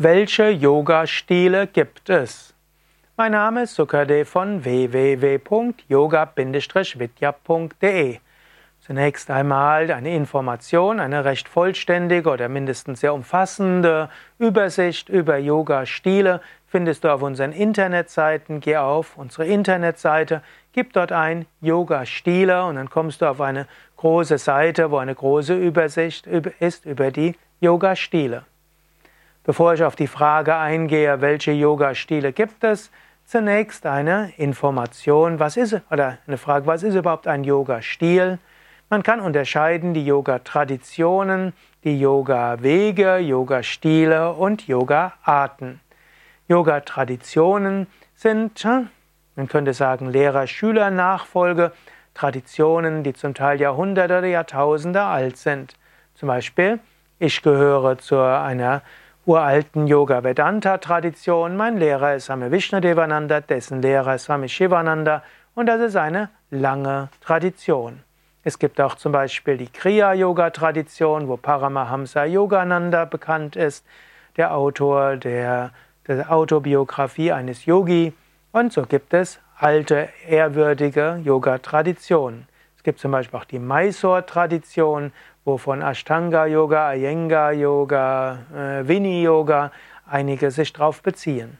Welche Yoga-Stile gibt es? Mein Name ist Sukadev von www.yoga-vidya.de. Zunächst einmal eine Information, eine recht vollständige oder mindestens sehr umfassende Übersicht über Yoga-Stile findest du auf unseren Internetseiten. Geh auf unsere Internetseite, gib dort ein Yoga-Stile und dann kommst du auf eine große Seite, wo eine große Übersicht ist über die Yoga-Stile. Bevor ich auf die Frage eingehe, welche Yoga-Stile gibt es, zunächst eine Information, was ist oder eine Frage, was ist überhaupt ein Yoga-Stil? Man kann unterscheiden die Yoga-Traditionen, die Yoga-Wege, Yoga-Stile und Yoga-Arten. Yoga-Traditionen sind, man könnte sagen, Lehrer-Schüler-Nachfolge, Traditionen, die zum Teil Jahrhunderte oder Jahrtausende alt sind. Zum Beispiel, ich gehöre zu einer uralten Yoga-Vedanta-Tradition. Mein Lehrer ist Swami Vishnadevananda, dessen Lehrer ist Swami Shivananda und das ist eine lange Tradition. Es gibt auch zum Beispiel die Kriya-Yoga-Tradition, wo Paramahamsa Yogananda bekannt ist, der Autor der, der Autobiografie eines Yogi. Und so gibt es alte, ehrwürdige Yoga-Traditionen. Es gibt zum Beispiel auch die Mysore-Tradition, wovon Ashtanga-Yoga, Iyengar-Yoga, äh, Vini-Yoga einige sich darauf beziehen.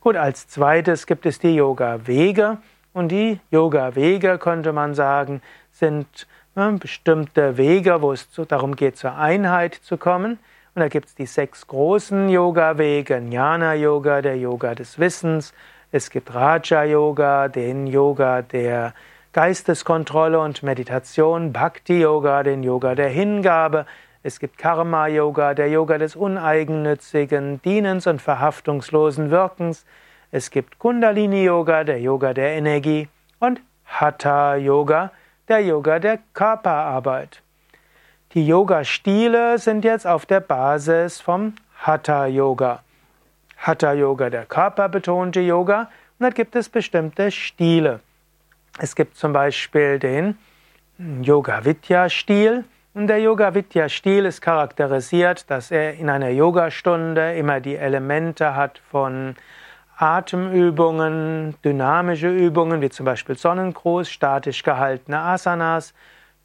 Gut, als zweites gibt es die Yoga-Wege. Und die Yoga-Wege, könnte man sagen, sind äh, bestimmte Wege, wo es darum geht, zur Einheit zu kommen. Und da gibt es die sechs großen Yoga-Wege, Jnana-Yoga, der Yoga des Wissens. Es gibt Raja-Yoga, den Yoga der Geisteskontrolle und Meditation, Bhakti-Yoga, den Yoga der Hingabe, es gibt Karma-Yoga, der Yoga des uneigennützigen Dienens und verhaftungslosen Wirkens, es gibt Kundalini-Yoga, der Yoga der Energie und Hatha-Yoga, der Yoga der Körperarbeit. Die Yoga-Stile sind jetzt auf der Basis vom Hatha-Yoga. Hatha-Yoga, der körperbetonte Yoga, und da gibt es bestimmte Stile. Es gibt zum Beispiel den Yoga-Vidya-Stil. Und der Yoga-Vidya-Stil ist charakterisiert, dass er in einer Yogastunde immer die Elemente hat von Atemübungen, dynamische Übungen, wie zum Beispiel Sonnengruß, statisch gehaltene Asanas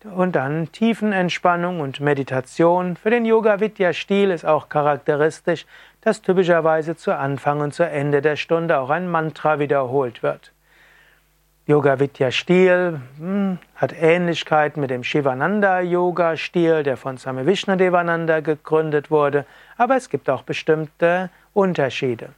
und dann Tiefenentspannung und Meditation. Für den Yoga-Vidya-Stil ist auch charakteristisch, dass typischerweise zu Anfang und zu Ende der Stunde auch ein Mantra wiederholt wird. Yoga Vidya Stil hm, hat Ähnlichkeit mit dem Shivananda Yoga Stil, der von Swami Vishnadevananda gegründet wurde, aber es gibt auch bestimmte Unterschiede.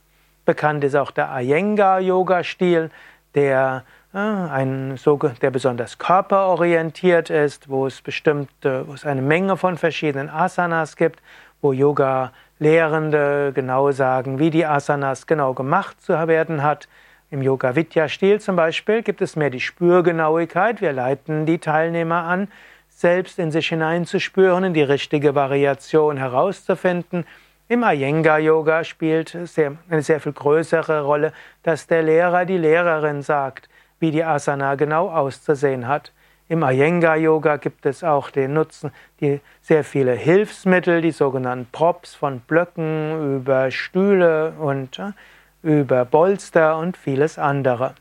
Bekannt ist auch der Iyengar Yoga Stil, der äh, ein, der besonders körperorientiert ist, wo es bestimmte, wo es eine Menge von verschiedenen Asanas gibt, wo Yoga Lehrende genau sagen, wie die Asanas genau gemacht zu werden hat. Im Yoga-Vidya-Stil zum Beispiel gibt es mehr die Spürgenauigkeit. Wir leiten die Teilnehmer an, selbst in sich hineinzuspüren, die richtige Variation herauszufinden. Im Iyengar-Yoga spielt sehr, eine sehr viel größere Rolle, dass der Lehrer, die Lehrerin sagt, wie die Asana genau auszusehen hat. Im Iyengar-Yoga gibt es auch den Nutzen, die sehr viele Hilfsmittel, die sogenannten Props von Blöcken über Stühle und äh, über Bolster und vieles andere.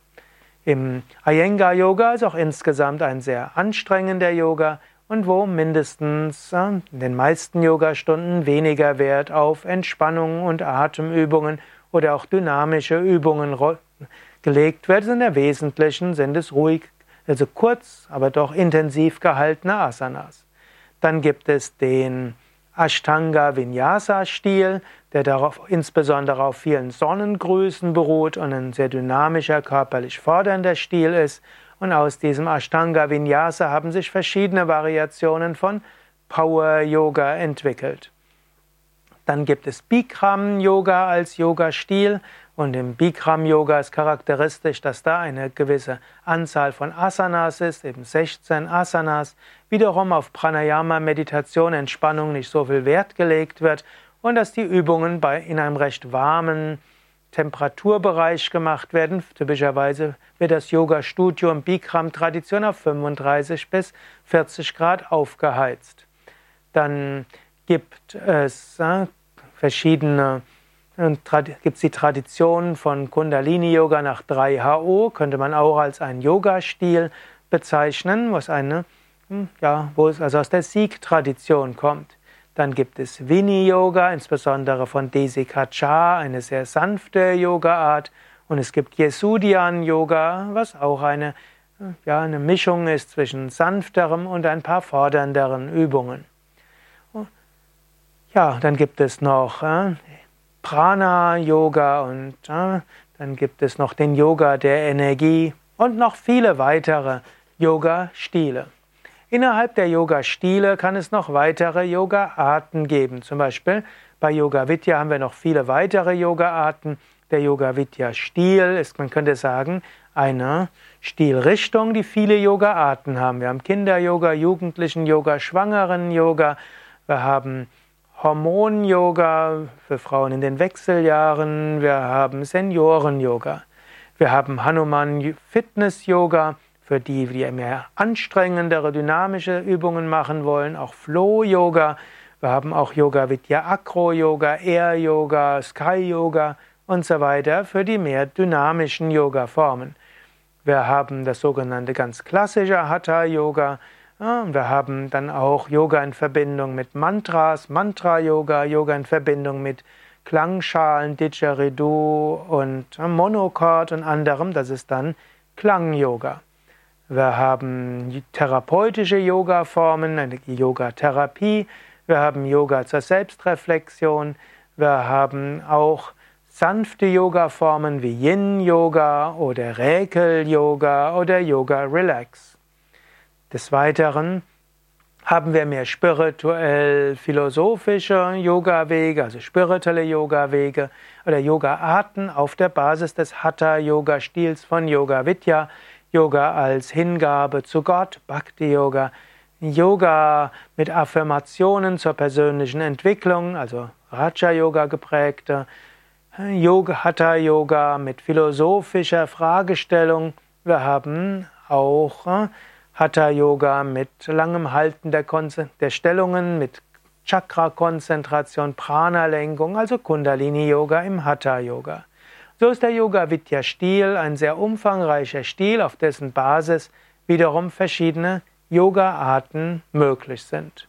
Im Iyengar Yoga ist auch insgesamt ein sehr anstrengender Yoga und wo mindestens in den meisten Yogastunden weniger Wert auf Entspannung und Atemübungen oder auch dynamische Übungen gelegt wird. In der Wesentlichen sind es ruhig, also kurz, aber doch intensiv gehaltene Asanas. Dann gibt es den Ashtanga Vinyasa Stil, der darauf, insbesondere auf vielen Sonnengrüßen beruht und ein sehr dynamischer, körperlich fordernder Stil ist. Und aus diesem Ashtanga Vinyasa haben sich verschiedene Variationen von Power Yoga entwickelt. Dann gibt es Bikram Yoga als Yoga-Stil. Und im Bikram Yoga ist charakteristisch, dass da eine gewisse Anzahl von Asanas ist, eben 16 Asanas. Wiederum auf Pranayama, Meditation, Entspannung nicht so viel Wert gelegt wird und dass die Übungen bei, in einem recht warmen Temperaturbereich gemacht werden. Typischerweise wird das Yoga-Studio im Bikram-Tradition auf 35 bis 40 Grad aufgeheizt. Dann gibt es äh, verschiedene gibt es die Tradition von Kundalini-Yoga nach 3HO, könnte man auch als einen Yoga-Stil bezeichnen, was eine, ja, wo es also aus der Sikh-Tradition kommt. Dann gibt es Vini-Yoga, insbesondere von Desika Cha, eine sehr sanfte Yoga-Art. Und es gibt Yesudian-Yoga, was auch eine, ja, eine Mischung ist zwischen sanfterem und ein paar fordernderen Übungen. Ja, dann gibt es noch äh, Prana-Yoga und äh, dann gibt es noch den Yoga der Energie und noch viele weitere Yoga-Stile. Innerhalb der Yoga-Stile kann es noch weitere Yoga-Arten geben. Zum Beispiel bei Yoga Vidya haben wir noch viele weitere Yoga-Arten. Der Yoga Vidya-Stil ist, man könnte sagen, eine Stilrichtung, die viele Yoga-Arten haben. Wir haben Kinder-Yoga, Jugendlichen-Yoga, Schwangeren-Yoga. Wir haben Hormon-Yoga für Frauen in den Wechseljahren. Wir haben Senioren-Yoga. Wir haben Hanuman Fitness-Yoga für die, die mehr anstrengendere, dynamische Übungen machen wollen. Auch Flow-Yoga. Wir haben auch Yoga Vidya Acro-Yoga, Air-Yoga, Sky-Yoga und so weiter für die mehr dynamischen Yoga-Formen. Wir haben das sogenannte ganz klassische Hatha-Yoga wir haben dann auch Yoga in Verbindung mit Mantras, Mantra-Yoga, Yoga in Verbindung mit Klangschalen, Didgeridoo und Monochord und anderem. Das ist dann Klang-Yoga. Wir haben therapeutische Yoga-Formen, eine Yoga-Therapie. Wir haben Yoga zur Selbstreflexion. Wir haben auch sanfte Yoga-Formen wie Yin-Yoga oder Räkel-Yoga oder Yoga-Relax. Des Weiteren haben wir mehr spirituell-philosophische Yoga-Wege, also spirituelle Yoga-Wege oder Yoga-Arten auf der Basis des Hatha-Yoga-Stils von Yoga Vidya, Yoga als Hingabe zu Gott, Bhakti-Yoga, Yoga mit Affirmationen zur persönlichen Entwicklung, also Raja-Yoga geprägte, Yoga, Hatha-Yoga mit philosophischer Fragestellung. Wir haben auch äh, Hatha Yoga mit langem Halten der, der Stellungen, mit Chakra-Konzentration, Prana-Lenkung, also Kundalini-Yoga im Hatha-Yoga. So ist der Yoga-Vidya-Stil ein sehr umfangreicher Stil, auf dessen Basis wiederum verschiedene Yoga-Arten möglich sind.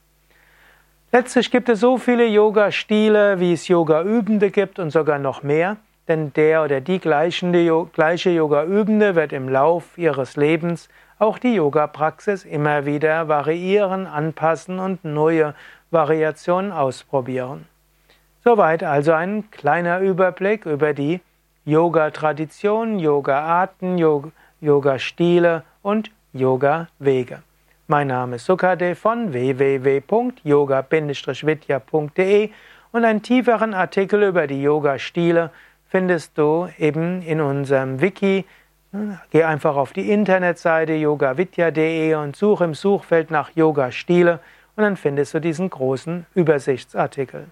Letztlich gibt es so viele Yoga-Stile, wie es Yoga-Übende gibt und sogar noch mehr, denn der oder die gleiche Yoga-Übende wird im Lauf ihres Lebens auch die Yoga-Praxis immer wieder variieren, anpassen und neue Variationen ausprobieren. Soweit also ein kleiner Überblick über die Yoga-Tradition, Yoga-Arten, Yoga-Stile und Yoga-Wege. Mein Name ist Sukade von www.yoga-vidya.de und einen tieferen Artikel über die Yoga-Stile findest du eben in unserem Wiki Geh einfach auf die Internetseite yogavidya.de und suche im Suchfeld nach Yoga-Stile und dann findest du diesen großen Übersichtsartikel.